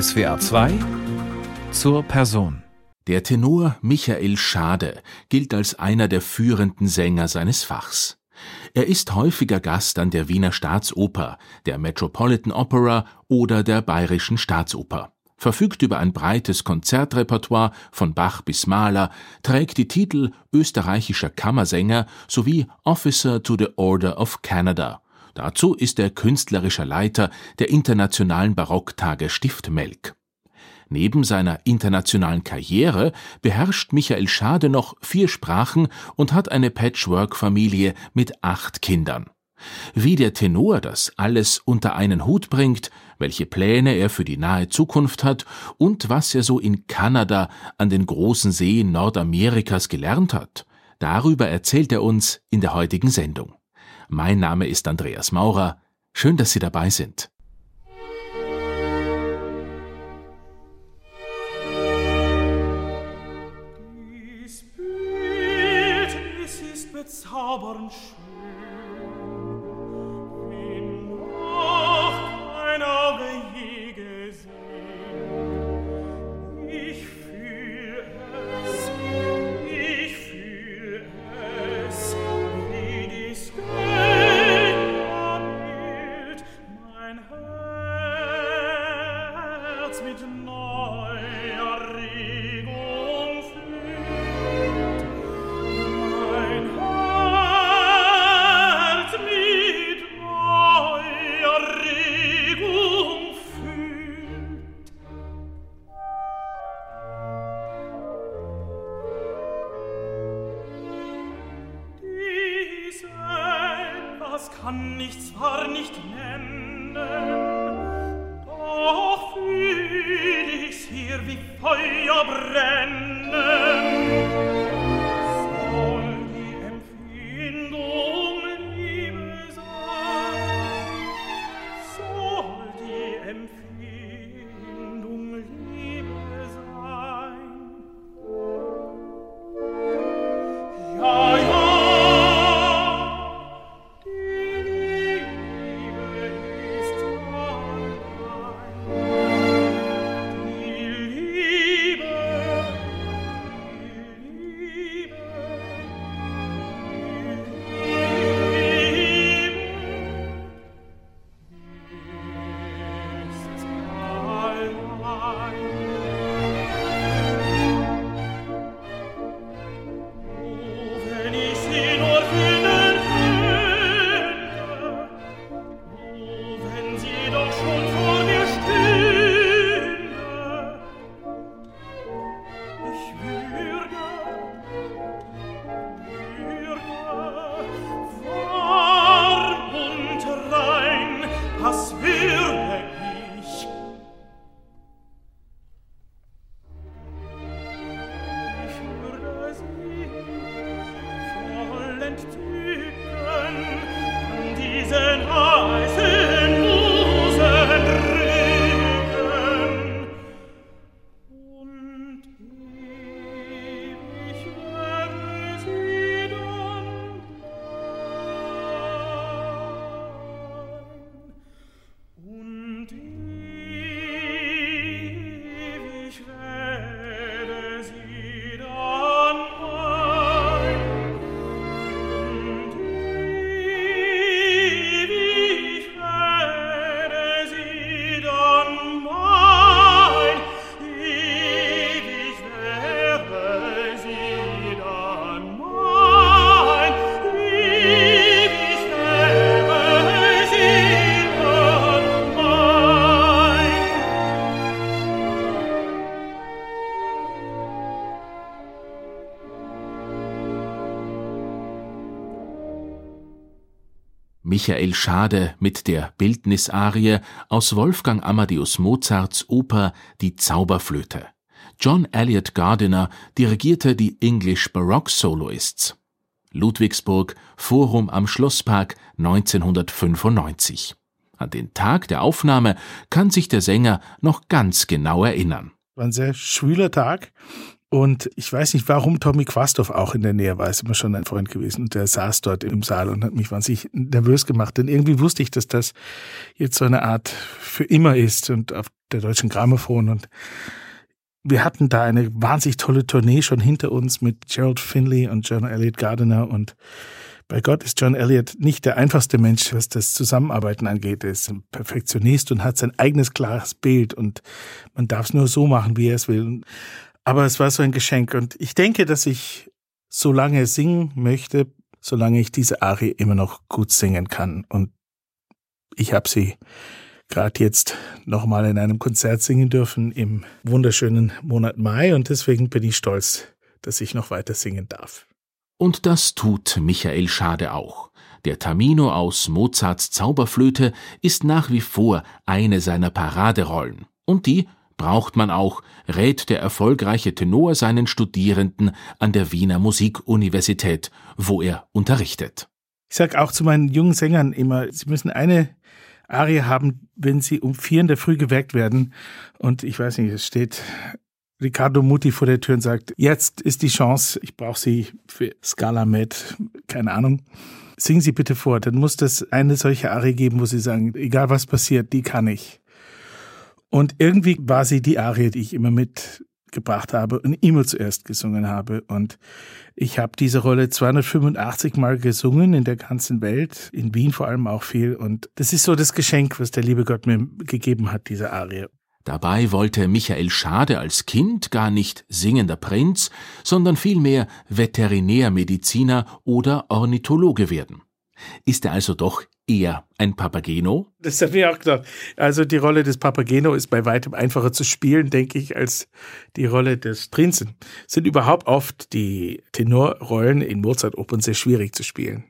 SWA 2 zur Person. Der Tenor Michael Schade gilt als einer der führenden Sänger seines Fachs. Er ist häufiger Gast an der Wiener Staatsoper, der Metropolitan Opera oder der Bayerischen Staatsoper verfügt über ein breites Konzertrepertoire von Bach bis Mahler, trägt die Titel österreichischer Kammersänger sowie Officer to the Order of Canada. Dazu ist er künstlerischer Leiter der Internationalen Barocktage Stiftmelk. Neben seiner internationalen Karriere beherrscht Michael Schade noch vier Sprachen und hat eine Patchwork-Familie mit acht Kindern. Wie der Tenor das alles unter einen Hut bringt, welche Pläne er für die nahe Zukunft hat und was er so in Kanada an den großen Seen Nordamerikas gelernt hat, darüber erzählt er uns in der heutigen Sendung. Mein Name ist Andreas Maurer. Schön, dass Sie dabei sind. Michael Schade mit der Bildnisarie aus Wolfgang Amadeus Mozarts Oper Die Zauberflöte. John Elliott Gardiner dirigierte die English Baroque Soloists. Ludwigsburg, Forum am Schlosspark 1995. An den Tag der Aufnahme kann sich der Sänger noch ganz genau erinnern. War ein sehr schwüler Tag. Und ich weiß nicht, warum Tommy Quastow auch in der Nähe war, ist immer schon ein Freund gewesen. Und der saß dort im Saal und hat mich wahnsinnig nervös gemacht. Denn irgendwie wusste ich, dass das jetzt so eine Art für immer ist. Und auf der Deutschen Grammophon und wir hatten da eine wahnsinnig tolle Tournee schon hinter uns mit Gerald Finley und John Elliott Gardiner und bei Gott ist John Elliott nicht der einfachste Mensch, was das Zusammenarbeiten angeht. Er ist ein Perfektionist und hat sein eigenes klares Bild und man darf es nur so machen, wie er es will. Aber es war so ein Geschenk und ich denke, dass ich so lange singen möchte, solange ich diese Arie immer noch gut singen kann. Und ich habe sie gerade jetzt nochmal in einem Konzert singen dürfen im wunderschönen Monat Mai und deswegen bin ich stolz, dass ich noch weiter singen darf. Und das tut Michael Schade auch. Der Tamino aus Mozarts Zauberflöte ist nach wie vor eine seiner Paraderollen. Und die braucht man auch, rät der erfolgreiche Tenor seinen Studierenden an der Wiener Musikuniversität, wo er unterrichtet. Ich sage auch zu meinen jungen Sängern immer, sie müssen eine Arie haben, wenn sie um vier in der Früh geweckt werden. Und ich weiß nicht, es steht Riccardo Muti vor der Tür und sagt, jetzt ist die Chance, ich brauche Sie für Scala Med, keine Ahnung. Singen Sie bitte vor. Dann muss das eine solche Arie geben, wo Sie sagen, egal was passiert, die kann ich. Und irgendwie war sie die Arie, die ich immer mitgebracht habe und immer zuerst gesungen habe. Und ich habe diese Rolle 285 Mal gesungen in der ganzen Welt, in Wien vor allem auch viel. Und das ist so das Geschenk, was der liebe Gott mir gegeben hat, diese Arie. Dabei wollte Michael Schade als Kind gar nicht singender Prinz, sondern vielmehr Veterinärmediziner oder Ornithologe werden. Ist er also doch eher ein Papageno? Das habe ich auch gedacht. Also die Rolle des Papageno ist bei weitem einfacher zu spielen, denke ich, als die Rolle des Prinzen. Sind überhaupt oft die Tenorrollen in Mozart-Opern sehr schwierig zu spielen.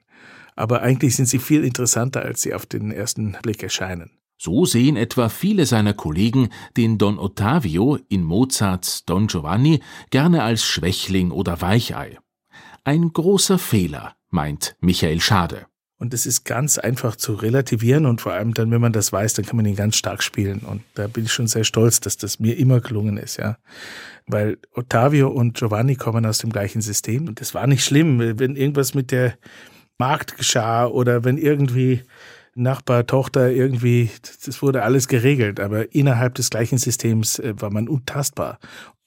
Aber eigentlich sind sie viel interessanter, als sie auf den ersten Blick erscheinen. So sehen etwa viele seiner Kollegen den Don Ottavio in Mozarts Don Giovanni gerne als Schwächling oder Weichei. Ein großer Fehler, meint Michael Schade. Und es ist ganz einfach zu relativieren und vor allem dann, wenn man das weiß, dann kann man ihn ganz stark spielen. Und da bin ich schon sehr stolz, dass das mir immer gelungen ist, ja. Weil Ottavio und Giovanni kommen aus dem gleichen System und das war nicht schlimm, wenn irgendwas mit der Markt geschah oder wenn irgendwie Nachbar, Tochter irgendwie, das wurde alles geregelt, aber innerhalb des gleichen Systems äh, war man untastbar.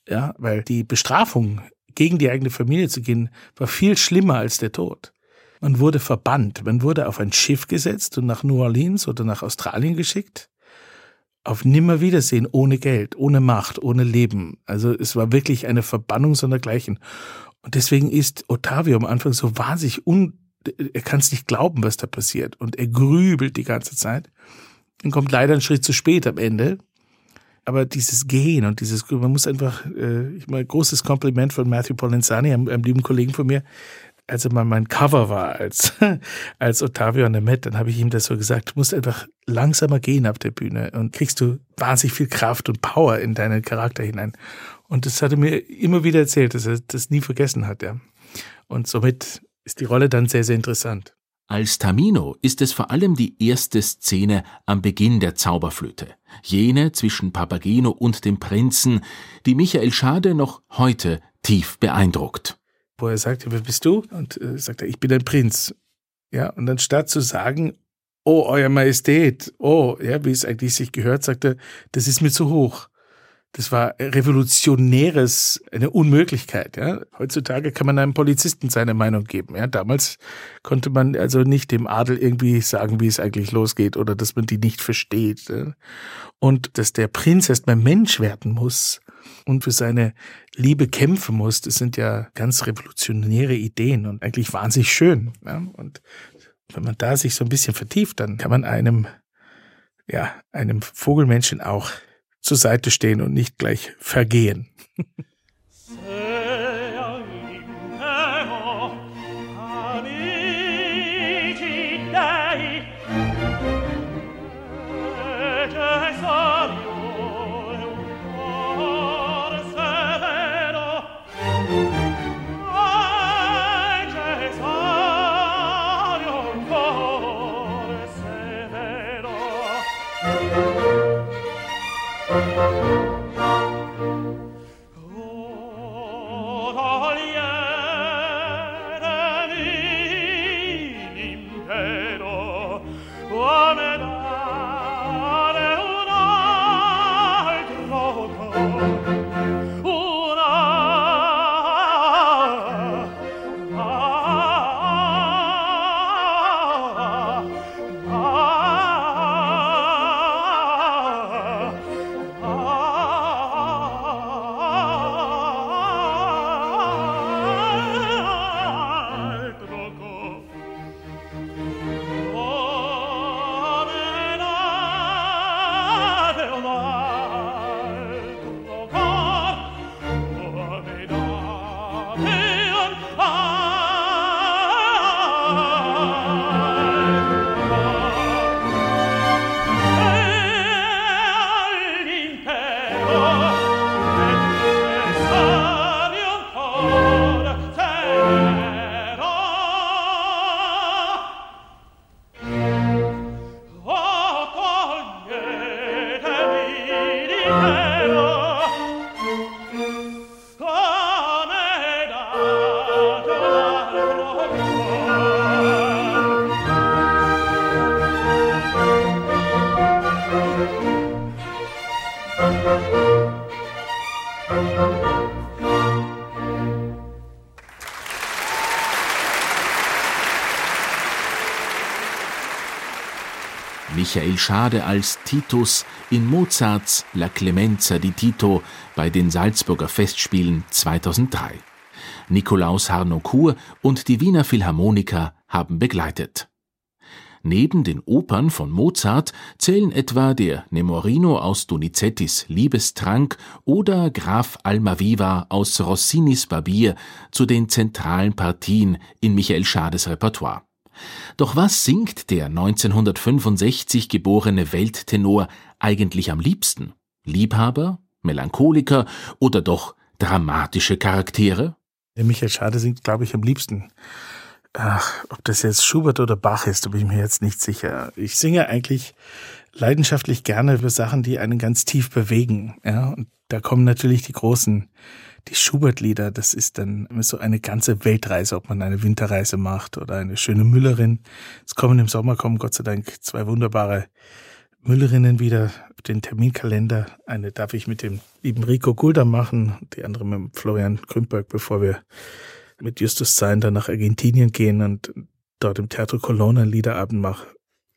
Ja, weil die Bestrafung gegen die eigene Familie zu gehen, war viel schlimmer als der Tod. Man wurde verbannt, man wurde auf ein Schiff gesetzt und nach New Orleans oder nach Australien geschickt. Auf Nimmerwiedersehen, ohne Geld, ohne Macht, ohne Leben. Also es war wirklich eine Verbannung sondergleichen. Und deswegen ist Ottavio am Anfang so wahnsinnig un, er kann es nicht glauben, was da passiert. Und er grübelt die ganze Zeit. Dann kommt leider ein Schritt zu spät am Ende. Aber dieses Gehen und dieses, man muss einfach, äh, ich meine, großes Kompliment von Matthew Polenzani, einem, einem lieben Kollegen von mir, als er mal mein Cover war als, als Ottavio an der Met, dann habe ich ihm das so gesagt, du musst einfach langsamer gehen auf der Bühne und kriegst du wahnsinnig viel Kraft und Power in deinen Charakter hinein. Und das hat er mir immer wieder erzählt, dass er das nie vergessen hat, ja. Und somit ist die Rolle dann sehr, sehr interessant. Als Tamino ist es vor allem die erste Szene am Beginn der Zauberflöte, jene zwischen Papageno und dem Prinzen, die Michael Schade noch heute tief beeindruckt wo er sagt, wer bist du? Und äh, sagt er, ich bin ein Prinz. Ja, und dann statt zu sagen, oh, Euer Majestät, oh, ja, wie es eigentlich sich gehört, sagt er, das ist mir zu hoch. Das war revolutionäres, eine Unmöglichkeit. Ja. Heutzutage kann man einem Polizisten seine Meinung geben. Ja. Damals konnte man also nicht dem Adel irgendwie sagen, wie es eigentlich losgeht oder dass man die nicht versteht. Ja. Und dass der Prinz erst mal Mensch werden muss, und für seine Liebe kämpfen muss, das sind ja ganz revolutionäre Ideen und eigentlich wahnsinnig schön. Ja? Und wenn man da sich so ein bisschen vertieft, dann kann man einem, ja, einem Vogelmenschen auch zur Seite stehen und nicht gleich vergehen. Michael Schade als Titus in Mozarts La Clemenza di Tito bei den Salzburger Festspielen 2003. Nikolaus Harnoncourt und die Wiener Philharmoniker haben begleitet. Neben den Opern von Mozart zählen etwa der Nemorino aus Donizettis Liebestrank oder Graf Almaviva aus Rossinis Barbier zu den zentralen Partien in Michael Schades Repertoire. Doch was singt der 1965 geborene Welttenor eigentlich am liebsten? Liebhaber, Melancholiker oder doch dramatische Charaktere? Der Michael Schade singt, glaube ich, am liebsten. Ach, ob das jetzt Schubert oder Bach ist, da bin ich mir jetzt nicht sicher. Ich singe eigentlich leidenschaftlich gerne über Sachen, die einen ganz tief bewegen. Ja, und da kommen natürlich die großen die Schubert-Lieder, das ist dann so eine ganze Weltreise, ob man eine Winterreise macht oder eine schöne Müllerin. Es kommen im Sommer, kommen Gott sei Dank zwei wunderbare Müllerinnen wieder den Terminkalender. Eine darf ich mit dem lieben Rico Gulda machen, die andere mit Florian Krümberg, bevor wir mit Justus Sein dann nach Argentinien gehen und dort im Teatro Colonna einen Liederabend machen.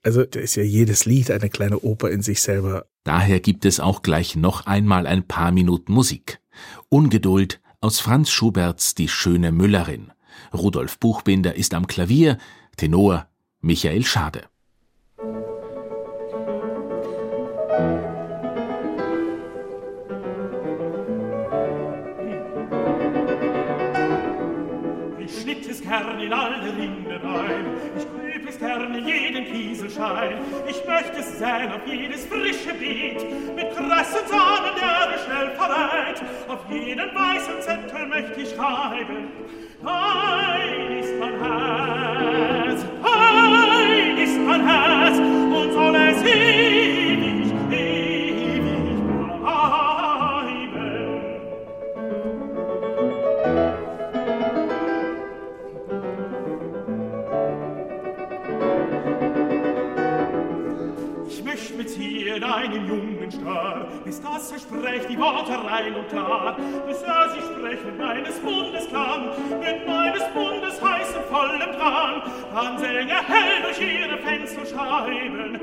Also da ist ja jedes Lied eine kleine Oper in sich selber. Daher gibt es auch gleich noch einmal ein paar Minuten Musik. Ungeduld aus Franz Schuberts Die schöne Müllerin. Rudolf Buchbinder ist am Klavier, Tenor Michael Schade. Kieselschein, ich möchte es säen auf jedes frische Beet, mit krassen Samen der schnell verreit, auf jeden weißen Zettel möchte ich schreiben, Dein ist mein Herz, dein ist mein Herz, und soll es ewig, Ich möcht mit ihr in einen jungen Star, bis das er sprecht die Worte rein und klar, bis er sie sprechen meines Mundes klang, mit meines Mundes heißem vollem Drang, dann säng er hell durch ihre Fenster schreiben.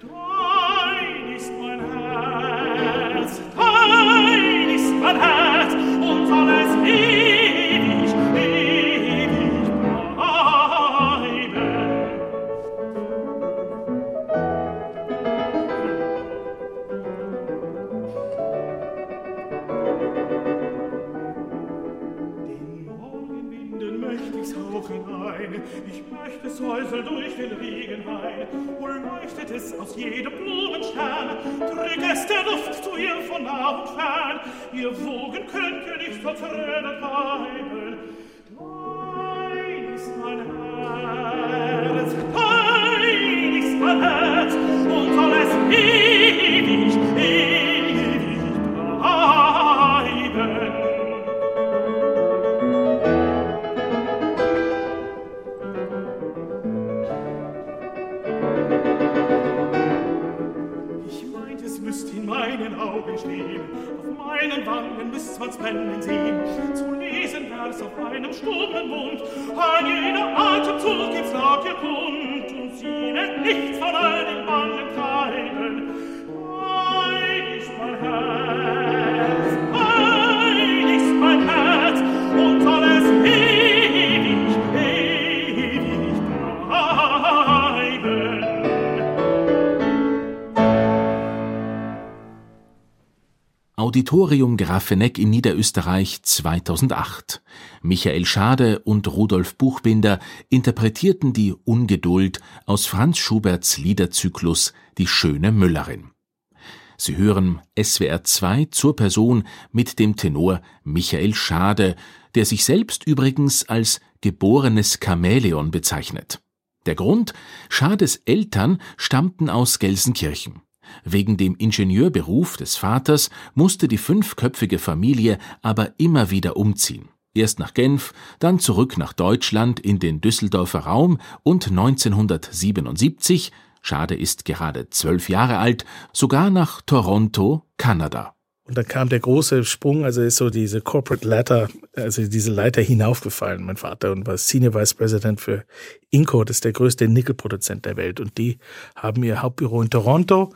Dein ist mein Herz, dein ist mein Herz, und soll den Regenwein, wohl leuchtet es aus jedem Blumenstern, trägt es der Luft zu ihr von nah und fern, ihr Wogen könnte nicht vor Tränen bleiben. Dein ist mein Herz, dein ist mein Herz, und soll es ewig, man's brennen sehen, zu lesen Vers auf einem stummen Mund, ein jeder Atemzug ins Laut ihr kund, und sie wird nichts von all den Bangen treiben. Dein ist mein Herz, Auditorium Grafeneck in Niederösterreich 2008. Michael Schade und Rudolf Buchbinder interpretierten die Ungeduld aus Franz Schuberts Liederzyklus Die schöne Müllerin. Sie hören SWR 2 zur Person mit dem Tenor Michael Schade, der sich selbst übrigens als geborenes Chamäleon bezeichnet. Der Grund? Schades Eltern stammten aus Gelsenkirchen. Wegen dem Ingenieurberuf des Vaters musste die fünfköpfige Familie aber immer wieder umziehen. Erst nach Genf, dann zurück nach Deutschland in den Düsseldorfer Raum und 1977, Schade ist gerade zwölf Jahre alt, sogar nach Toronto, Kanada. Und dann kam der große Sprung, also ist so diese Corporate Ladder, also diese Leiter hinaufgefallen, mein Vater, und war Senior Vice President für Inco, das ist der größte Nickelproduzent der Welt. Und die haben ihr Hauptbüro in Toronto.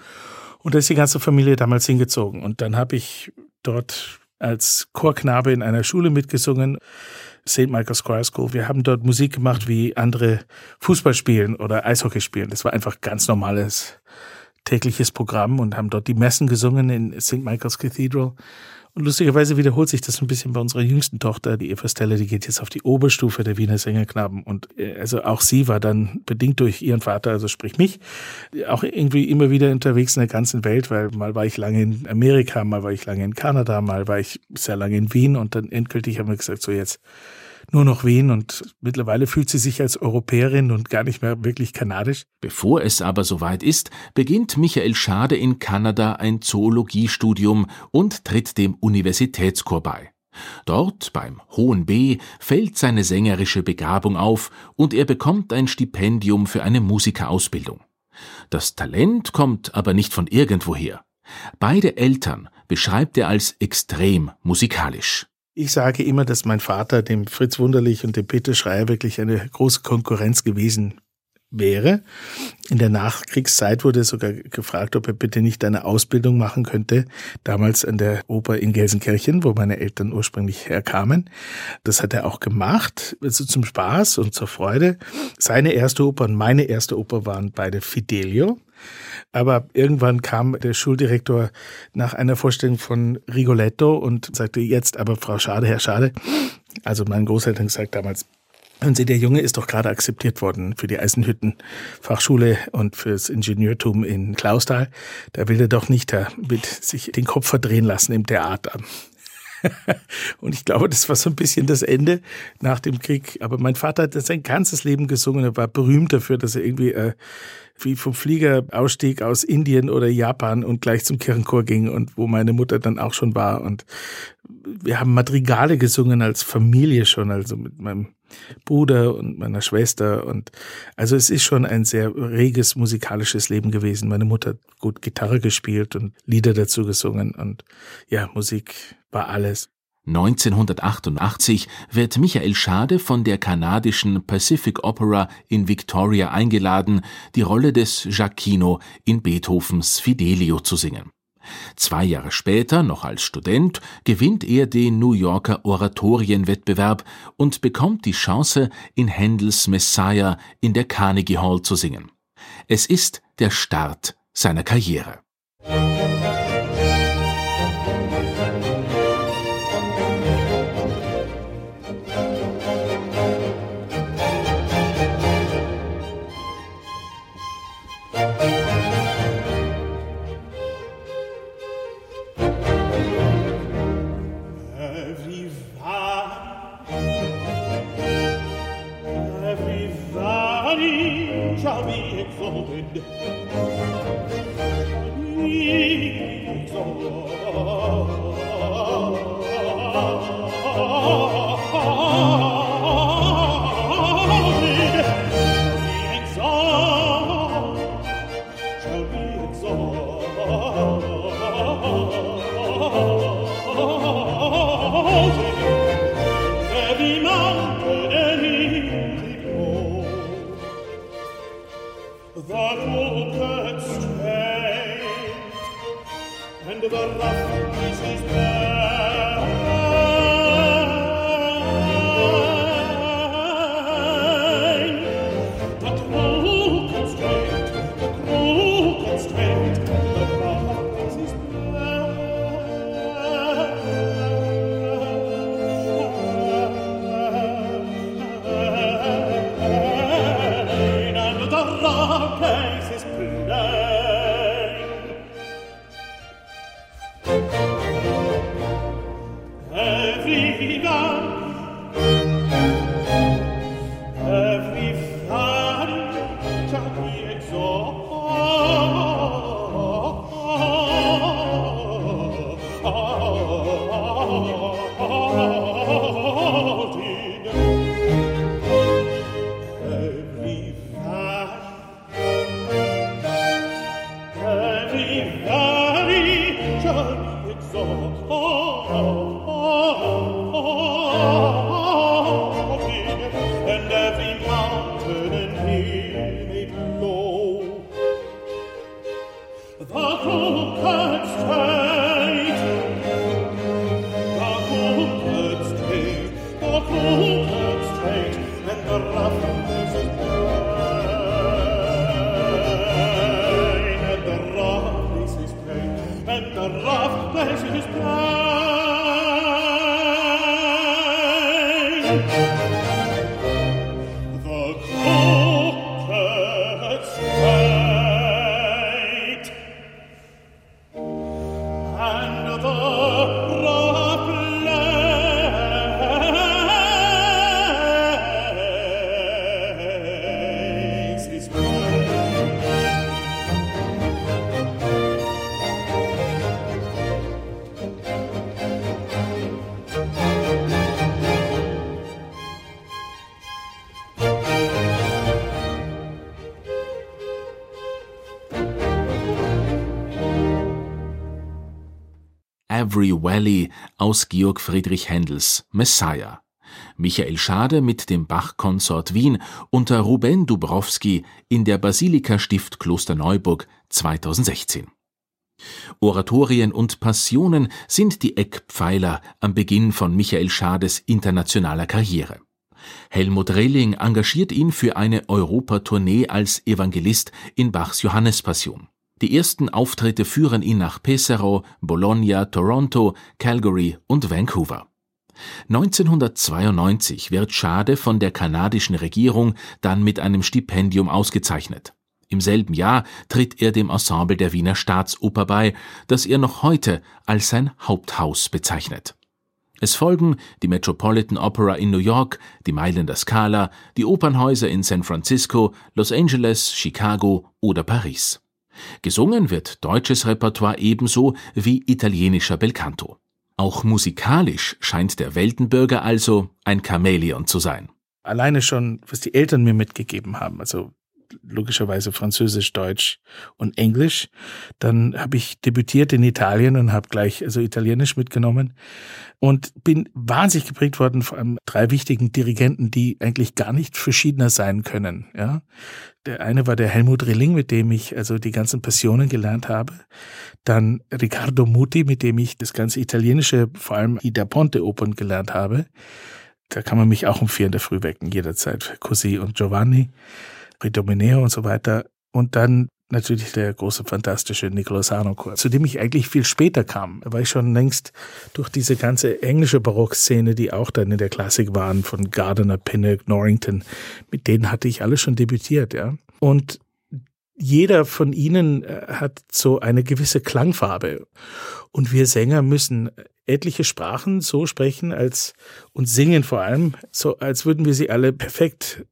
Und da ist die ganze Familie damals hingezogen. Und dann habe ich dort als Chorknabe in einer Schule mitgesungen, St. Michael's Choir School. Wir haben dort Musik gemacht, wie andere Fußball spielen oder Eishockey spielen. Das war einfach ganz normales tägliches Programm und haben dort die Messen gesungen in St. Michael's Cathedral. Und lustigerweise wiederholt sich das ein bisschen bei unserer jüngsten Tochter, die Eva Stelle, die geht jetzt auf die Oberstufe der Wiener Sängerknaben. Und äh, also auch sie war dann bedingt durch ihren Vater, also sprich mich, auch irgendwie immer wieder unterwegs in der ganzen Welt, weil mal war ich lange in Amerika, mal war ich lange in Kanada, mal war ich sehr lange in Wien und dann endgültig haben wir gesagt, so jetzt nur noch Wien und mittlerweile fühlt sie sich als Europäerin und gar nicht mehr wirklich kanadisch. Bevor es aber soweit ist, beginnt Michael Schade in Kanada ein Zoologiestudium und tritt dem Universitätschor bei. Dort, beim Hohen B, fällt seine sängerische Begabung auf und er bekommt ein Stipendium für eine Musikerausbildung. Das Talent kommt aber nicht von irgendwoher. Beide Eltern beschreibt er als extrem musikalisch. Ich sage immer, dass mein Vater dem Fritz Wunderlich und dem Peter Schreier wirklich eine große Konkurrenz gewesen wäre. In der Nachkriegszeit wurde sogar gefragt, ob er bitte nicht eine Ausbildung machen könnte, damals an der Oper in Gelsenkirchen, wo meine Eltern ursprünglich herkamen. Das hat er auch gemacht, also zum Spaß und zur Freude. Seine erste Oper und meine erste Oper waren beide Fidelio. Aber irgendwann kam der Schuldirektor nach einer Vorstellung von Rigoletto und sagte jetzt aber Frau Schade, Herr Schade, also mein Großeltern gesagt damals, und Sie, der Junge ist doch gerade akzeptiert worden für die Eisenhütten-Fachschule und fürs Ingenieurtum in Klausthal. Da will er doch nicht da mit sich den Kopf verdrehen lassen im Theater. und ich glaube, das war so ein bisschen das Ende nach dem Krieg. Aber mein Vater hat sein ganzes Leben gesungen. Er war berühmt dafür, dass er irgendwie äh, wie vom Flieger ausstieg aus Indien oder Japan und gleich zum Kirchenchor ging und wo meine Mutter dann auch schon war. Und wir haben Madrigale gesungen als Familie schon, also mit meinem Bruder und meiner Schwester. Und also es ist schon ein sehr reges musikalisches Leben gewesen. Meine Mutter hat gut Gitarre gespielt und Lieder dazu gesungen. Und ja, Musik war alles. 1988 wird Michael Schade von der kanadischen Pacific Opera in Victoria eingeladen, die Rolle des Giacchino in Beethovens Fidelio zu singen. Zwei Jahre später, noch als Student, gewinnt er den New Yorker Oratorienwettbewerb und bekommt die Chance, in Händels Messiah in der Carnegie Hall zu singen. Es ist der Start seiner Karriere. Every Valley aus Georg Friedrich Händels Messiah. Michael Schade mit dem Bach-Konsort Wien unter Ruben Dubrowski in der Basilika Stift Klosterneuburg 2016. Oratorien und Passionen sind die Eckpfeiler am Beginn von Michael Schades internationaler Karriere. Helmut Relling engagiert ihn für eine Europatournee als Evangelist in Bachs Johannespassion. Die ersten Auftritte führen ihn nach Pesaro, Bologna, Toronto, Calgary und Vancouver. 1992 wird Schade von der kanadischen Regierung dann mit einem Stipendium ausgezeichnet. Im selben Jahr tritt er dem Ensemble der Wiener Staatsoper bei, das er noch heute als sein Haupthaus bezeichnet. Es folgen die Metropolitan Opera in New York, die Mailänder Scala, die Opernhäuser in San Francisco, Los Angeles, Chicago oder Paris. Gesungen wird deutsches Repertoire ebenso wie italienischer Belcanto. Auch musikalisch scheint der Weltenbürger also ein Chamäleon zu sein. Alleine schon, was die Eltern mir mitgegeben haben, also logischerweise Französisch, Deutsch und Englisch. Dann habe ich debütiert in Italien und habe gleich also Italienisch mitgenommen und bin wahnsinnig geprägt worden von drei wichtigen Dirigenten, die eigentlich gar nicht verschiedener sein können. Ja, der eine war der Helmut Rilling, mit dem ich also die ganzen Passionen gelernt habe. Dann Riccardo Muti, mit dem ich das ganze Italienische, vor allem die Da Ponte Opern gelernt habe. Da kann man mich auch um vier in der Früh wecken, jederzeit. Così und Giovanni. Ridomeneo und so weiter. Und dann natürlich der große, fantastische Nicolas Harnoncourt, zu dem ich eigentlich viel später kam, weil ich schon längst durch diese ganze englische Barockszene, die auch dann in der Klassik waren, von Gardiner, Pinnock, Norrington, mit denen hatte ich alle schon debütiert, ja. Und jeder von ihnen äh, hat so eine gewisse Klangfarbe. Und wir Sänger müssen etliche Sprachen so sprechen als und singen vor allem, so als würden wir sie alle perfekt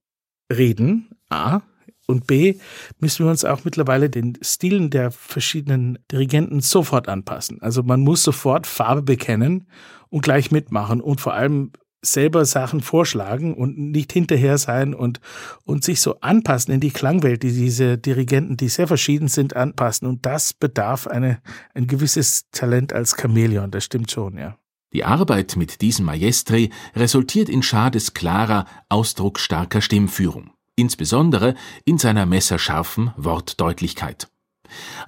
reden, A. Und B, müssen wir uns auch mittlerweile den Stilen der verschiedenen Dirigenten sofort anpassen. Also man muss sofort Farbe bekennen und gleich mitmachen und vor allem selber Sachen vorschlagen und nicht hinterher sein und, und sich so anpassen in die Klangwelt, die diese Dirigenten, die sehr verschieden sind, anpassen. Und das bedarf eine, ein gewisses Talent als Chamäleon, das stimmt schon, ja. Die Arbeit mit diesem Maestri resultiert in Schades klarer, ausdrucksstarker Stimmführung insbesondere in seiner messerscharfen Wortdeutlichkeit.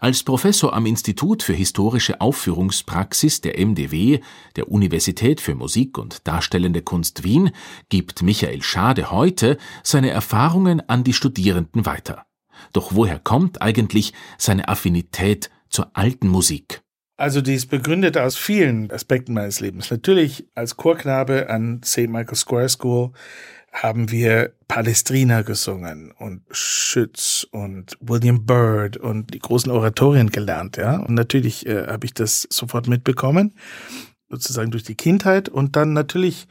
Als Professor am Institut für historische Aufführungspraxis der MDW, der Universität für Musik und Darstellende Kunst Wien, gibt Michael Schade heute seine Erfahrungen an die Studierenden weiter. Doch woher kommt eigentlich seine Affinität zur alten Musik? Also die ist begründet aus vielen Aspekten meines Lebens. Natürlich als Chorknabe an St. Michael Square School haben wir Palestrina gesungen und Schütz und William Byrd und die großen Oratorien gelernt, ja. Und natürlich äh, habe ich das sofort mitbekommen, sozusagen durch die Kindheit und dann natürlich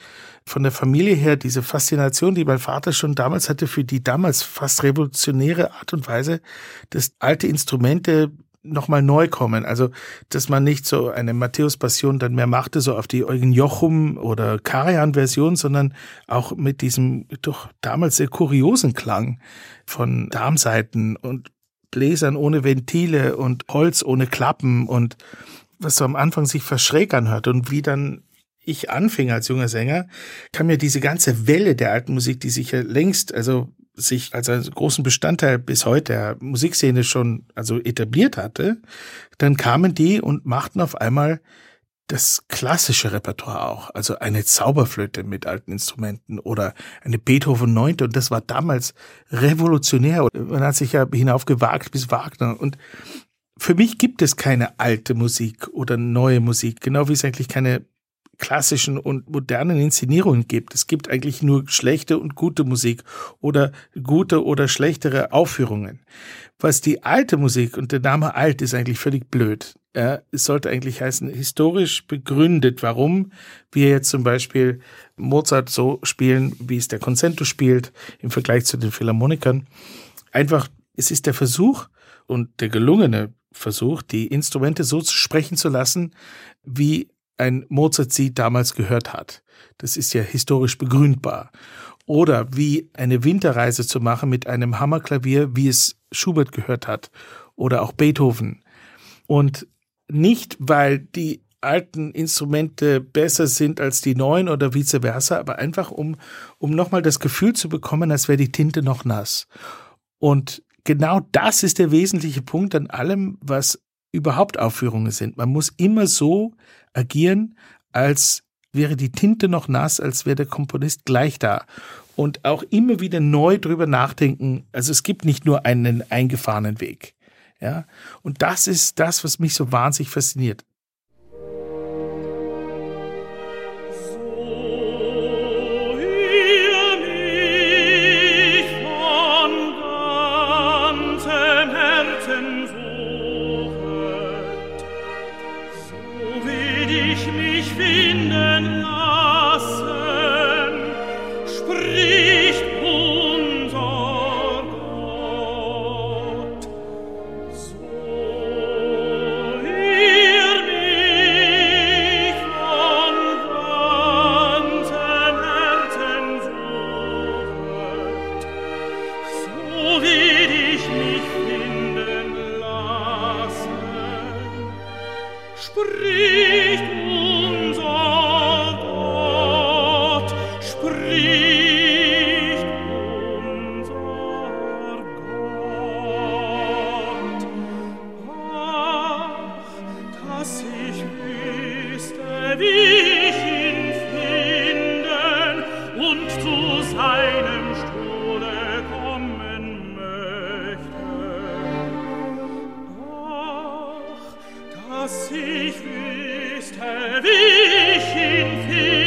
von der Familie her diese Faszination, die mein Vater schon damals hatte für die damals fast revolutionäre Art und Weise, dass alte Instrumente nochmal neu kommen. Also, dass man nicht so eine Matthäus-Passion dann mehr machte, so auf die Eugen Jochum oder Karajan-Version, sondern auch mit diesem doch damals sehr kuriosen Klang von Darmseiten und Bläsern ohne Ventile und Holz ohne Klappen und was so am Anfang sich verschräg anhört und wie dann ich anfing als junger Sänger, kam mir diese ganze Welle der alten Musik, die sich ja längst, also sich als einen großen Bestandteil bis heute der Musikszene schon also etabliert hatte, dann kamen die und machten auf einmal das klassische Repertoire auch, also eine Zauberflöte mit alten Instrumenten oder eine Beethoven Neunte. Und das war damals revolutionär. Man hat sich ja hinaufgewagt bis Wagner. Und für mich gibt es keine alte Musik oder neue Musik, genau wie es eigentlich keine klassischen und modernen Inszenierungen gibt. Es gibt eigentlich nur schlechte und gute Musik oder gute oder schlechtere Aufführungen. Was die alte Musik und der Name alt ist eigentlich völlig blöd. Ja, es sollte eigentlich heißen, historisch begründet, warum wir jetzt zum Beispiel Mozart so spielen, wie es der Concento spielt, im Vergleich zu den Philharmonikern. Einfach, es ist der Versuch und der gelungene Versuch, die Instrumente so sprechen zu lassen, wie ein Mozart sie damals gehört hat. Das ist ja historisch begründbar. Oder wie eine Winterreise zu machen mit einem Hammerklavier, wie es Schubert gehört hat. Oder auch Beethoven. Und nicht, weil die alten Instrumente besser sind als die neuen oder vice versa, aber einfach um, um nochmal das Gefühl zu bekommen, als wäre die Tinte noch nass. Und genau das ist der wesentliche Punkt an allem, was überhaupt Aufführungen sind. Man muss immer so agieren, als wäre die Tinte noch nass, als wäre der Komponist gleich da. Und auch immer wieder neu drüber nachdenken. Also es gibt nicht nur einen eingefahrenen Weg. Ja. Und das ist das, was mich so wahnsinnig fasziniert. daß ich wüßte, wie ich ihn fiel,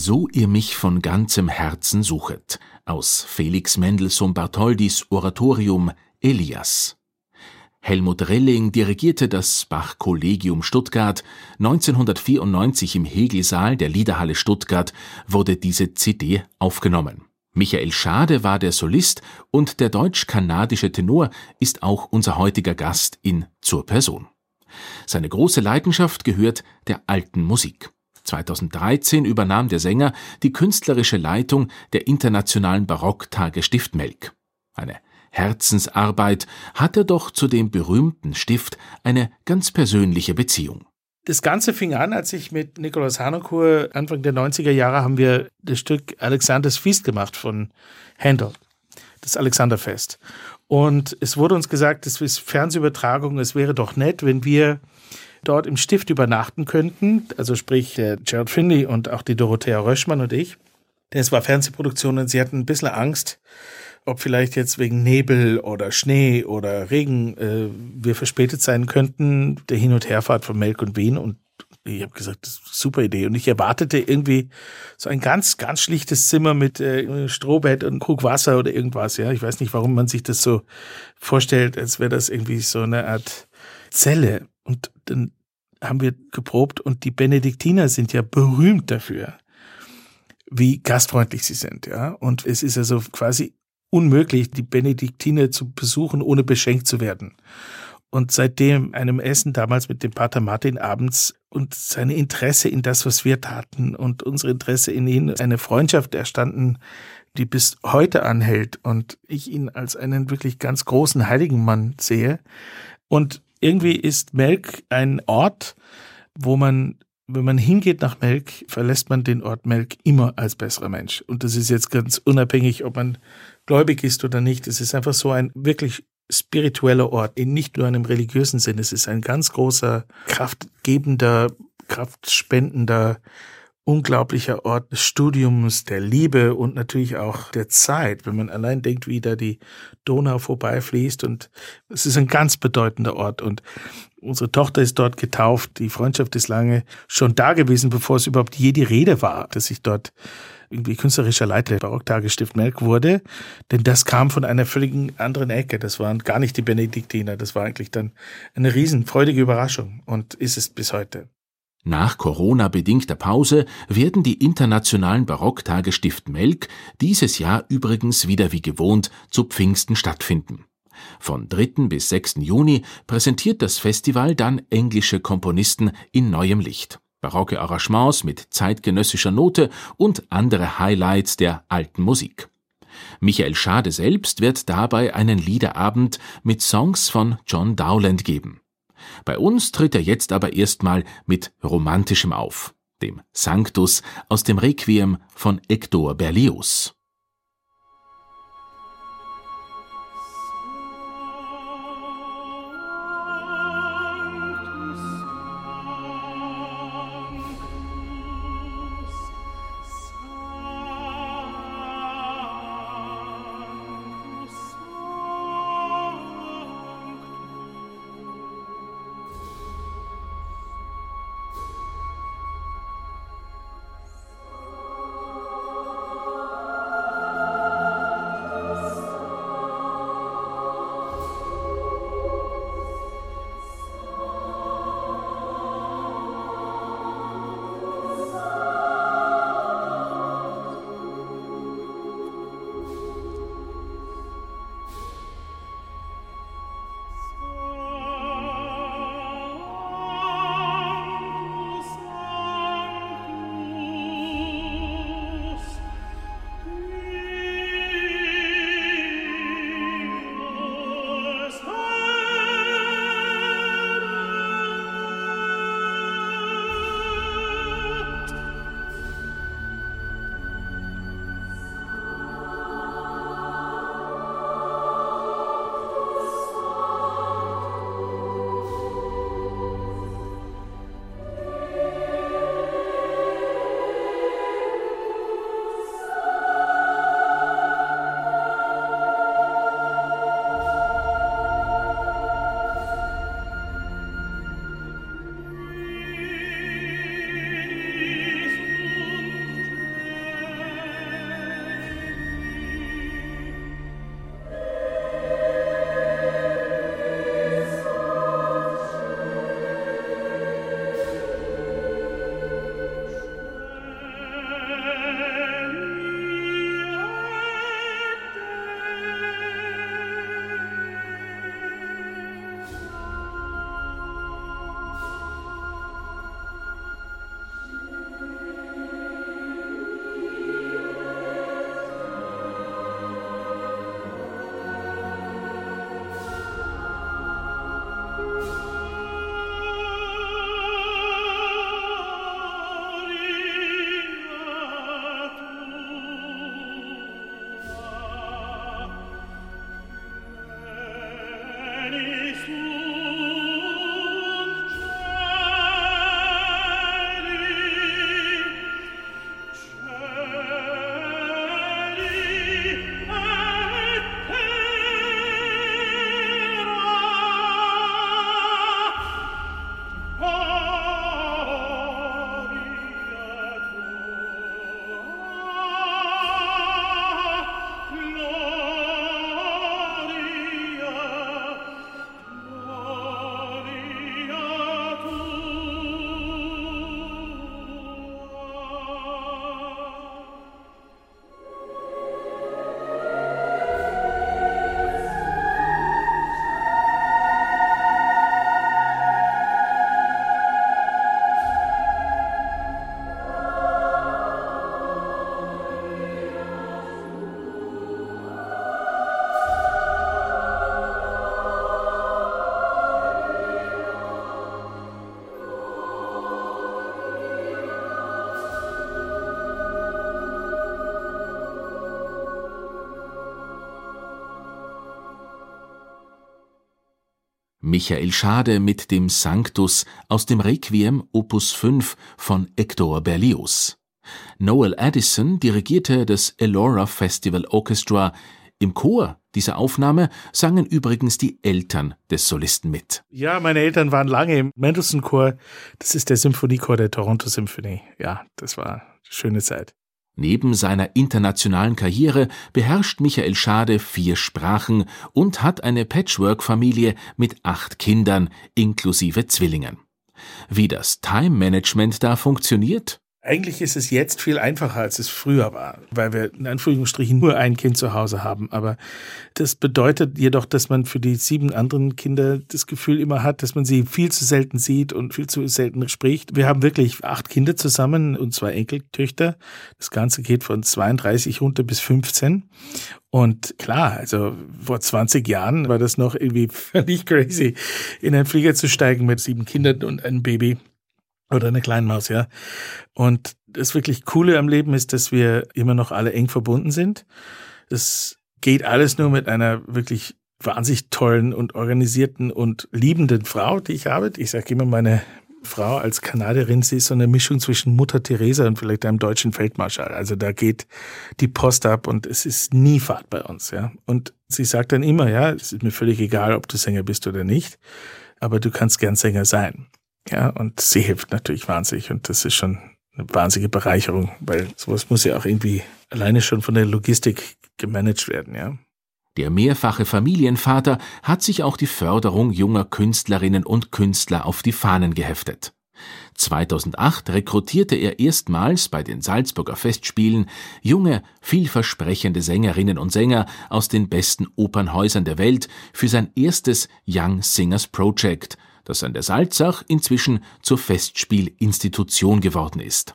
So ihr mich von ganzem Herzen suchet aus Felix Mendelssohn Bartholdys Oratorium Elias. Helmut Rilling dirigierte das Bach-Kollegium Stuttgart. 1994 im Hegelsaal der Liederhalle Stuttgart wurde diese CD aufgenommen. Michael Schade war der Solist und der deutsch-kanadische Tenor ist auch unser heutiger Gast in Zur Person. Seine große Leidenschaft gehört der alten Musik. 2013 übernahm der Sänger die künstlerische Leitung der Internationalen Barocktage Stift Melk. Eine Herzensarbeit hat er doch zu dem berühmten Stift eine ganz persönliche Beziehung. Das Ganze fing an, als ich mit Nikolaus Harnoncourt Anfang der 90er Jahre haben wir das Stück Alexanders Feast gemacht von Handel, das Alexanderfest. Und es wurde uns gesagt, das ist Fernsehübertragung, es wäre doch nett, wenn wir dort im Stift übernachten könnten. Also sprich der Gerald Finley und auch die Dorothea Röschmann und ich. Denn es war Fernsehproduktion und sie hatten ein bisschen Angst, ob vielleicht jetzt wegen Nebel oder Schnee oder Regen äh, wir verspätet sein könnten, der Hin- und Herfahrt von Melk und Wien. Und ich habe gesagt, das ist eine super Idee. Und ich erwartete irgendwie so ein ganz, ganz schlichtes Zimmer mit äh, Strohbett und Krug Wasser oder irgendwas. Ja, ich weiß nicht, warum man sich das so vorstellt, als wäre das irgendwie so eine Art Zelle. Und dann haben wir geprobt und die Benediktiner sind ja berühmt dafür, wie gastfreundlich sie sind, ja. Und es ist also quasi unmöglich, die Benediktiner zu besuchen, ohne beschenkt zu werden. Und seitdem einem Essen damals mit dem Pater Martin abends und seine Interesse in das, was wir taten und unsere Interesse in ihn, eine Freundschaft erstanden, die bis heute anhält und ich ihn als einen wirklich ganz großen heiligen Mann sehe. Und irgendwie ist Melk ein Ort, wo man, wenn man hingeht nach Melk, verlässt man den Ort Melk immer als besserer Mensch. Und das ist jetzt ganz unabhängig, ob man gläubig ist oder nicht. Es ist einfach so ein wirklich spiritueller Ort, in nicht nur einem religiösen Sinn. Es ist ein ganz großer, kraftgebender, kraftspendender, unglaublicher Ort des Studiums, der Liebe und natürlich auch der Zeit, wenn man allein denkt, wie da die Donau vorbeifließt und es ist ein ganz bedeutender Ort. Und unsere Tochter ist dort getauft, die Freundschaft ist lange schon da gewesen, bevor es überhaupt je die Rede war, dass ich dort irgendwie künstlerischer Leiter der Barocktagesstift Melk wurde, denn das kam von einer völligen anderen Ecke. Das waren gar nicht die Benediktiner, das war eigentlich dann eine riesenfreudige Überraschung und ist es bis heute. Nach Corona-bedingter Pause werden die internationalen Barocktage Stift Melk dieses Jahr übrigens wieder wie gewohnt zu Pfingsten stattfinden. Von 3. bis 6. Juni präsentiert das Festival dann englische Komponisten in neuem Licht, barocke Arrangements mit zeitgenössischer Note und andere Highlights der alten Musik. Michael Schade selbst wird dabei einen Liederabend mit Songs von John Dowland geben. Bei uns tritt er jetzt aber erstmal mit Romantischem auf, dem Sanctus aus dem Requiem von Hector Berlioz. Michael Schade mit dem Sanctus aus dem Requiem Opus 5 von Hector Berlioz. Noel Addison dirigierte das Elora Festival Orchestra. Im Chor dieser Aufnahme sangen übrigens die Eltern des Solisten mit. Ja, meine Eltern waren lange im Mendelssohn Chor. Das ist der Symphoniechor der Toronto Symphony. Ja, das war eine schöne Zeit. Neben seiner internationalen Karriere beherrscht Michael Schade vier Sprachen und hat eine Patchwork-Familie mit acht Kindern inklusive Zwillingen. Wie das Time-Management da funktioniert? Eigentlich ist es jetzt viel einfacher, als es früher war, weil wir in Anführungsstrichen nur ein Kind zu Hause haben. Aber das bedeutet jedoch, dass man für die sieben anderen Kinder das Gefühl immer hat, dass man sie viel zu selten sieht und viel zu selten spricht. Wir haben wirklich acht Kinder zusammen und zwei Enkeltöchter. Das Ganze geht von 32 runter bis 15. Und klar, also vor 20 Jahren war das noch irgendwie völlig crazy, in einen Flieger zu steigen mit sieben Kindern und einem Baby. Oder eine Kleinmaus, ja. Und das wirklich Coole am Leben ist, dass wir immer noch alle eng verbunden sind. Das geht alles nur mit einer wirklich wahnsinnig tollen und organisierten und liebenden Frau, die ich habe. Ich sage immer, meine Frau als Kanadierin, sie ist so eine Mischung zwischen Mutter Teresa und vielleicht einem deutschen Feldmarschall. Also da geht die Post ab und es ist nie Fahrt bei uns, ja. Und sie sagt dann immer, ja, es ist mir völlig egal, ob du Sänger bist oder nicht, aber du kannst gern Sänger sein. Ja, und sie hilft natürlich wahnsinnig und das ist schon eine wahnsinnige Bereicherung, weil sowas muss ja auch irgendwie alleine schon von der Logistik gemanagt werden, ja. Der mehrfache Familienvater hat sich auch die Förderung junger Künstlerinnen und Künstler auf die Fahnen geheftet. 2008 rekrutierte er erstmals bei den Salzburger Festspielen junge, vielversprechende Sängerinnen und Sänger aus den besten Opernhäusern der Welt für sein erstes Young Singers Project, das an der Salzach inzwischen zur Festspielinstitution geworden ist.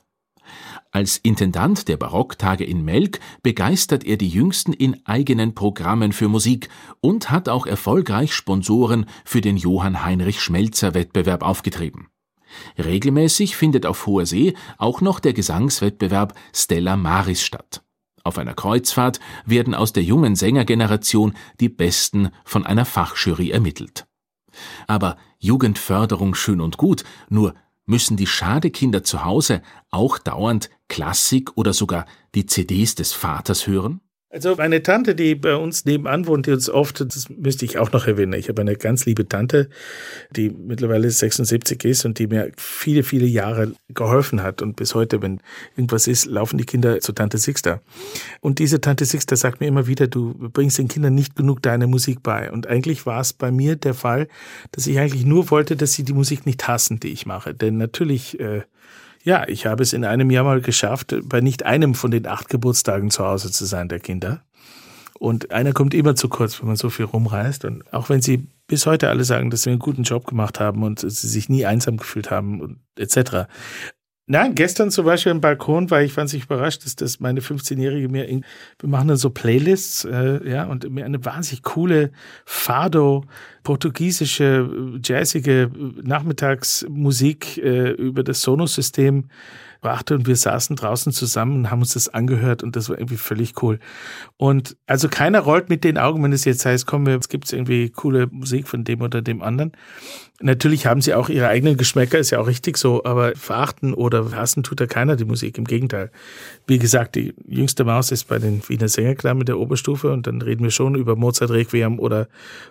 Als Intendant der Barocktage in Melk begeistert er die Jüngsten in eigenen Programmen für Musik und hat auch erfolgreich Sponsoren für den Johann Heinrich Schmelzer Wettbewerb aufgetrieben. Regelmäßig findet auf hoher See auch noch der Gesangswettbewerb Stella Maris statt. Auf einer Kreuzfahrt werden aus der jungen Sängergeneration die Besten von einer Fachjury ermittelt. Aber Jugendförderung schön und gut, nur müssen die Schadekinder zu Hause auch dauernd Klassik oder sogar die CDs des Vaters hören? Also meine Tante, die bei uns nebenan wohnt, die uns oft, das müsste ich auch noch erwähnen. Ich habe eine ganz liebe Tante, die mittlerweile 76 ist und die mir viele, viele Jahre geholfen hat. Und bis heute, wenn irgendwas ist, laufen die Kinder zu Tante Sixter. Und diese Tante Sixter sagt mir immer wieder, du bringst den Kindern nicht genug deine Musik bei. Und eigentlich war es bei mir der Fall, dass ich eigentlich nur wollte, dass sie die Musik nicht hassen, die ich mache. Denn natürlich äh, ja, ich habe es in einem Jahr mal geschafft, bei nicht einem von den acht Geburtstagen zu Hause zu sein, der Kinder. Und einer kommt immer zu kurz, wenn man so viel rumreist. Und auch wenn sie bis heute alle sagen, dass sie einen guten Job gemacht haben und sie sich nie einsam gefühlt haben und etc. Nein, gestern zum Beispiel im Balkon war ich wahnsinnig überrascht, dass das meine 15-Jährige mir, in, wir machen dann so Playlists, äh, ja, und mir eine wahnsinnig coole Fado, portugiesische, jazzige Nachmittagsmusik äh, über das Sonos-System brachte und wir saßen draußen zusammen und haben uns das angehört und das war irgendwie völlig cool. Und also keiner rollt mit den Augen, wenn es jetzt heißt, komm, es gibt irgendwie coole Musik von dem oder dem anderen. Natürlich haben sie auch ihre eigenen Geschmäcker, ist ja auch richtig so, aber verachten oder hassen tut da keiner die Musik, im Gegenteil. Wie gesagt, die jüngste Maus ist bei den Wiener Sängerklammern mit der Oberstufe und dann reden wir schon über Mozart Requiem oder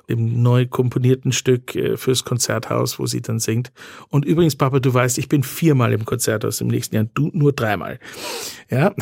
dem neu komponierten Stück äh, fürs Konzerthaus, wo sie dann singt. Und übrigens, Papa, du weißt, ich bin viermal im Konzerthaus im nächsten Jahr, du nur dreimal. Ja.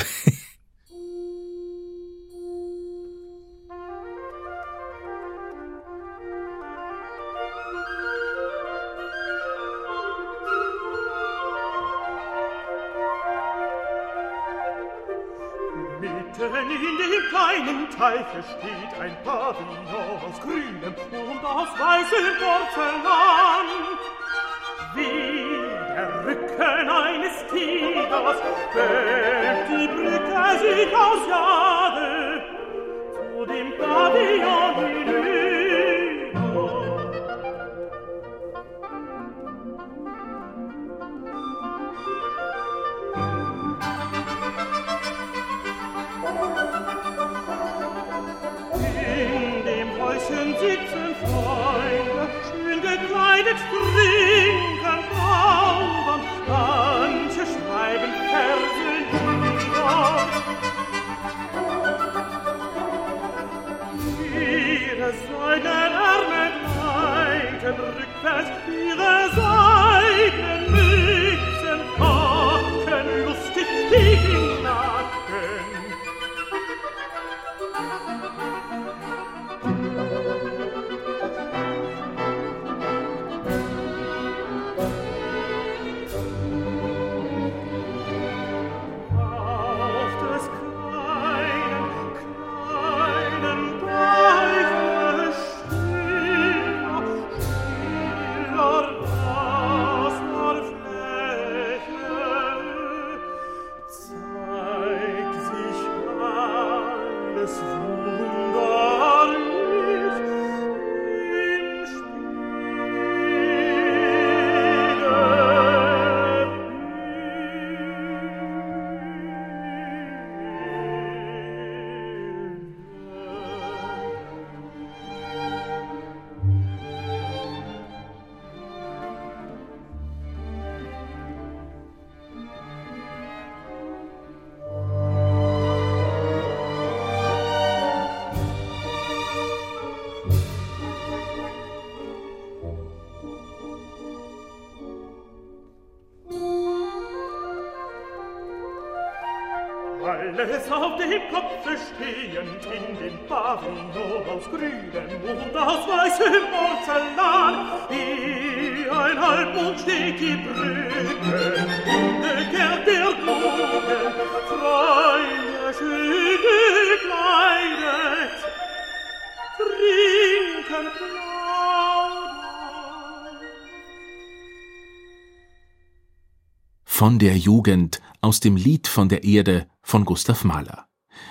Teiche steht ein Pavillon aus grünem und aus weißem Porzellan. Wie Rücken eines Tigers fällt die Brücke sich aus Jade zu dem Pavillon hinüber. Alles auf dem Kopfe stehend in dem Pavillon aus grünem und aus weißem Porzellan. Wie ein Halbmond steht die Brücke, umgekehrt der Bogen, Freunde schön gekleidet, trinken, plaudern. Von der Jugend aus dem Lied von der Erde von Gustav Mahler.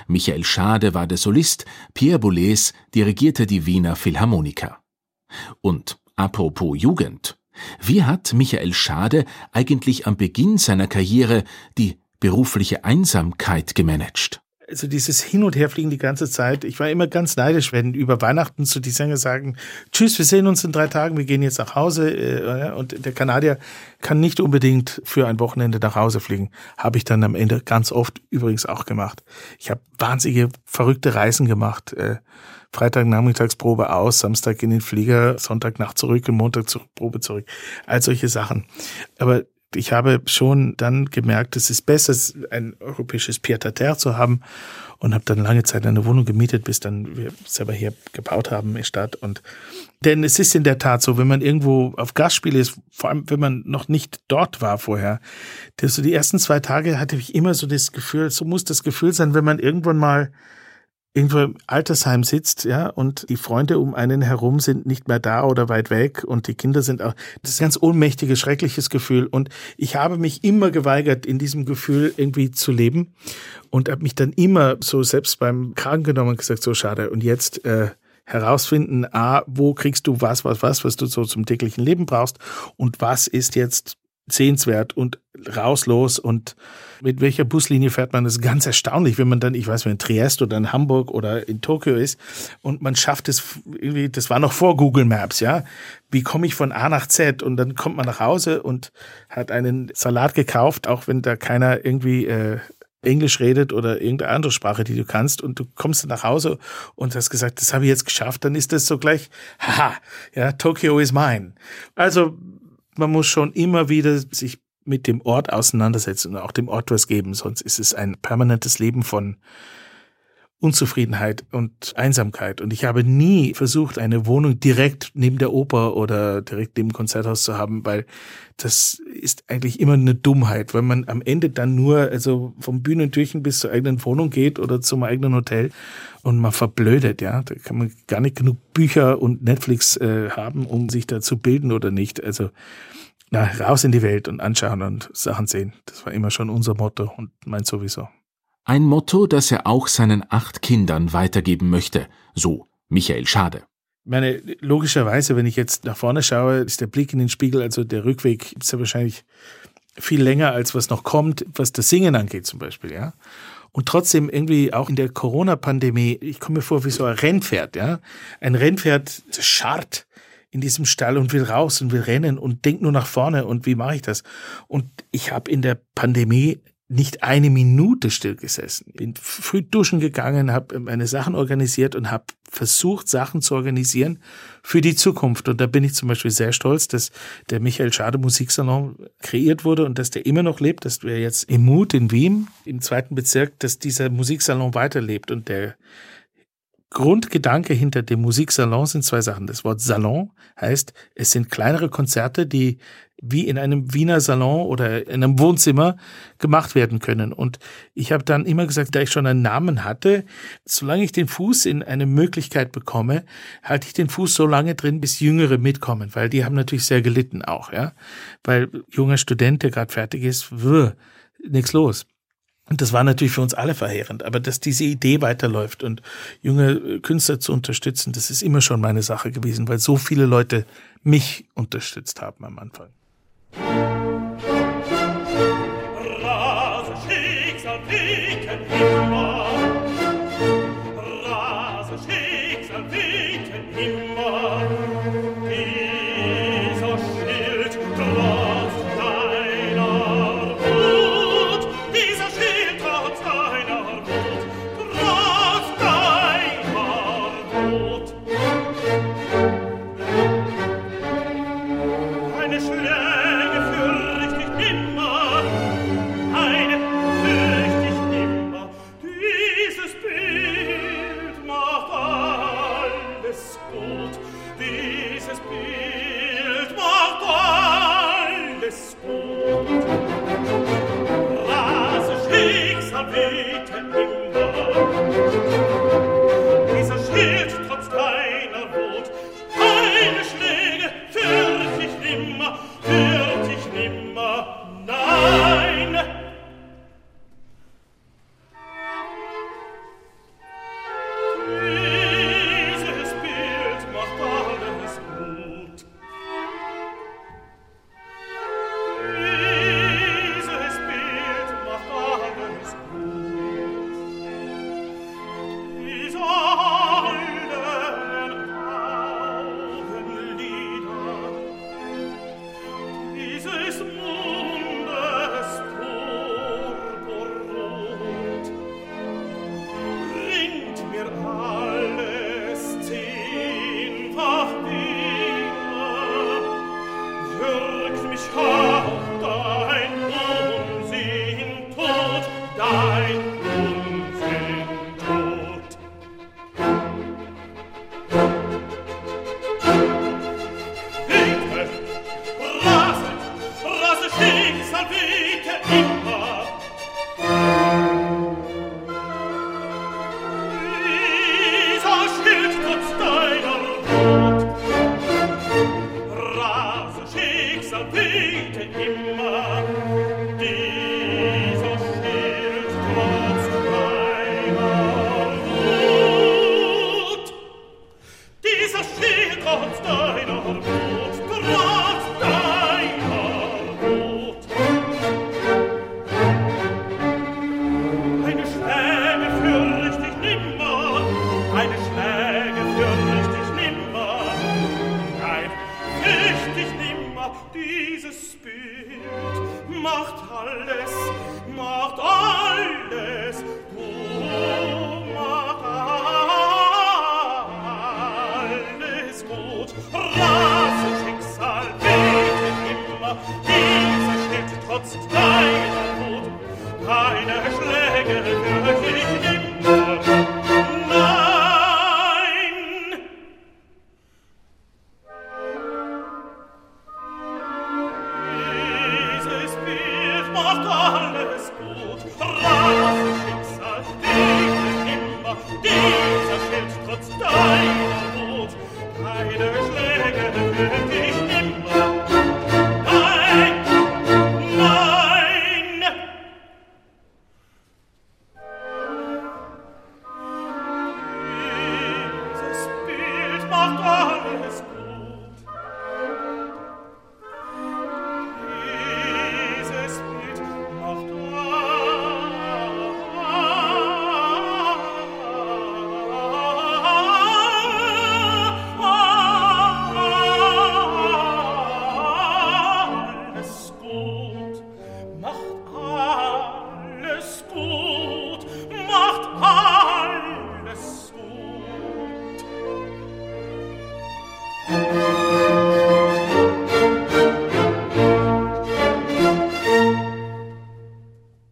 Michael Schade war der Solist, Pierre Boulez dirigierte die Wiener Philharmoniker. Und apropos Jugend. Wie hat Michael Schade eigentlich am Beginn seiner Karriere die berufliche Einsamkeit gemanagt? Also dieses Hin- und Herfliegen die ganze Zeit. Ich war immer ganz neidisch, wenn über Weihnachten zu die Sänger sagen, tschüss, wir sehen uns in drei Tagen, wir gehen jetzt nach Hause. äh, Und der Kanadier kann nicht unbedingt für ein Wochenende nach Hause fliegen. Habe ich dann am Ende ganz oft übrigens auch gemacht. Ich habe wahnsinnige, verrückte Reisen gemacht. äh, Freitag Nachmittagsprobe aus, Samstag in den Flieger, Sonntagnacht zurück und Montag zur Probe zurück. All solche Sachen. Aber ich habe schon dann gemerkt, es ist besser, ein europäisches Pied-à-terre zu haben und habe dann lange Zeit eine Wohnung gemietet, bis dann wir selber hier gebaut haben in Stadt. Und denn es ist in der Tat so, wenn man irgendwo auf Gastspiele ist, vor allem wenn man noch nicht dort war vorher, das so die ersten zwei Tage hatte ich immer so das Gefühl, so muss das Gefühl sein, wenn man irgendwann mal irgendwo im Altersheim sitzt, ja, und die Freunde um einen herum sind nicht mehr da oder weit weg und die Kinder sind auch, das ist ein ganz ohnmächtiges, schreckliches Gefühl. Und ich habe mich immer geweigert, in diesem Gefühl irgendwie zu leben und habe mich dann immer so selbst beim Kragen genommen und gesagt, so schade. Und jetzt, äh, herausfinden, a, wo kriegst du was, was, was, was du so zum täglichen Leben brauchst und was ist jetzt sehenswert und raus los und mit welcher Buslinie fährt man? Das ist ganz erstaunlich, wenn man dann, ich weiß nicht, in Triest oder in Hamburg oder in Tokio ist und man schafft es irgendwie, das war noch vor Google Maps, ja. Wie komme ich von A nach Z? Und dann kommt man nach Hause und hat einen Salat gekauft, auch wenn da keiner irgendwie äh, Englisch redet oder irgendeine andere Sprache, die du kannst, und du kommst nach Hause und hast gesagt, das habe ich jetzt geschafft, dann ist das so gleich, haha, ja, Tokyo is mine. Also man muss schon immer wieder sich mit dem Ort auseinandersetzen und auch dem Ort was geben, sonst ist es ein permanentes Leben von Unzufriedenheit und Einsamkeit. Und ich habe nie versucht, eine Wohnung direkt neben der Oper oder direkt neben dem Konzerthaus zu haben, weil das ist eigentlich immer eine Dummheit, weil man am Ende dann nur also vom Bühnentürchen bis zur eigenen Wohnung geht oder zum eigenen Hotel und man verblödet, ja. Da kann man gar nicht genug Bücher und Netflix äh, haben, um sich da zu bilden oder nicht. Also na, raus in die Welt und anschauen und Sachen sehen. Das war immer schon unser Motto und mein sowieso. Ein Motto, das er auch seinen acht Kindern weitergeben möchte. So Michael Schade. Meine, logischerweise, wenn ich jetzt nach vorne schaue, ist der Blick in den Spiegel, also der Rückweg ist ja wahrscheinlich viel länger, als was noch kommt, was das Singen angeht zum Beispiel, ja. Und trotzdem irgendwie auch in der Corona-Pandemie, ich komme mir vor wie so ein Rennpferd, ja. Ein Rennpferd scharrt in diesem Stall und will raus und will rennen und denkt nur nach vorne und wie mache ich das? Und ich habe in der Pandemie nicht eine Minute stillgesessen. Bin früh duschen gegangen, habe meine Sachen organisiert und habe versucht, Sachen zu organisieren für die Zukunft. Und da bin ich zum Beispiel sehr stolz, dass der Michael Schade Musiksalon kreiert wurde und dass der immer noch lebt, dass wir jetzt im Mut in Wien, im zweiten Bezirk, dass dieser Musiksalon weiterlebt und der Grundgedanke hinter dem Musiksalon sind zwei Sachen. Das Wort Salon heißt, es sind kleinere Konzerte, die wie in einem Wiener Salon oder in einem Wohnzimmer gemacht werden können. Und ich habe dann immer gesagt, da ich schon einen Namen hatte, solange ich den Fuß in eine Möglichkeit bekomme, halte ich den Fuß so lange drin, bis Jüngere mitkommen, weil die haben natürlich sehr gelitten auch, ja. Weil junger Student, der gerade fertig ist, wuh, nichts los. Und das war natürlich für uns alle verheerend. Aber dass diese Idee weiterläuft und junge Künstler zu unterstützen, das ist immer schon meine Sache gewesen, weil so viele Leute mich unterstützt haben am Anfang.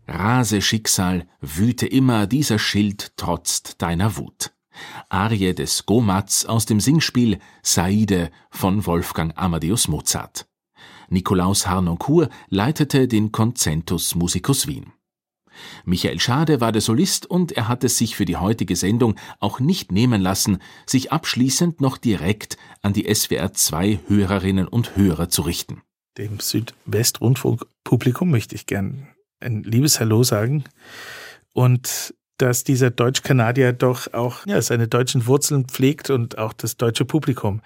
Rase Schicksal, wüte immer, dieser Schild trotzt deiner Wut. Arie des Gomats aus dem Singspiel Saide von Wolfgang Amadeus Mozart. Nikolaus Harnoncourt leitete den Concentus Musicus Wien. Michael Schade war der Solist und er hat es sich für die heutige Sendung auch nicht nehmen lassen, sich abschließend noch direkt an die SWR 2 Hörerinnen und Hörer zu richten. Dem Südwestrundfunk-Publikum möchte ich gern ein liebes Hallo sagen und dass dieser Deutsch-Kanadier doch auch ja, seine deutschen Wurzeln pflegt und auch das deutsche Publikum.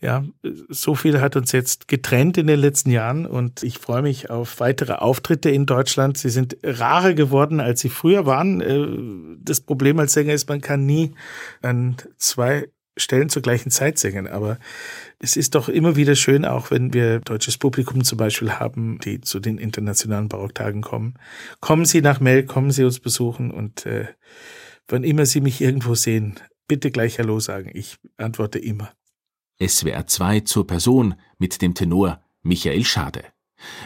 Ja, so viel hat uns jetzt getrennt in den letzten Jahren und ich freue mich auf weitere Auftritte in Deutschland. Sie sind rarer geworden, als sie früher waren. Äh, Das Problem als Sänger ist, man kann nie an zwei Stellen zur gleichen Zeit singen, aber es ist doch immer wieder schön, auch wenn wir deutsches Publikum zum Beispiel haben, die zu den internationalen Barocktagen kommen. Kommen Sie nach Mel, kommen Sie uns besuchen und äh, wann immer Sie mich irgendwo sehen, bitte gleich Hallo sagen. Ich antworte immer. SWR 2 zur Person mit dem Tenor Michael Schade.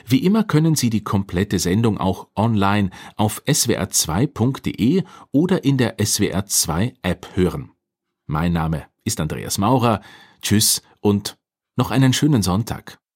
Wie immer können Sie die komplette Sendung auch online auf swr2.de oder in der SWR 2 App hören. Mein Name ist Andreas Maurer. Tschüss und noch einen schönen Sonntag.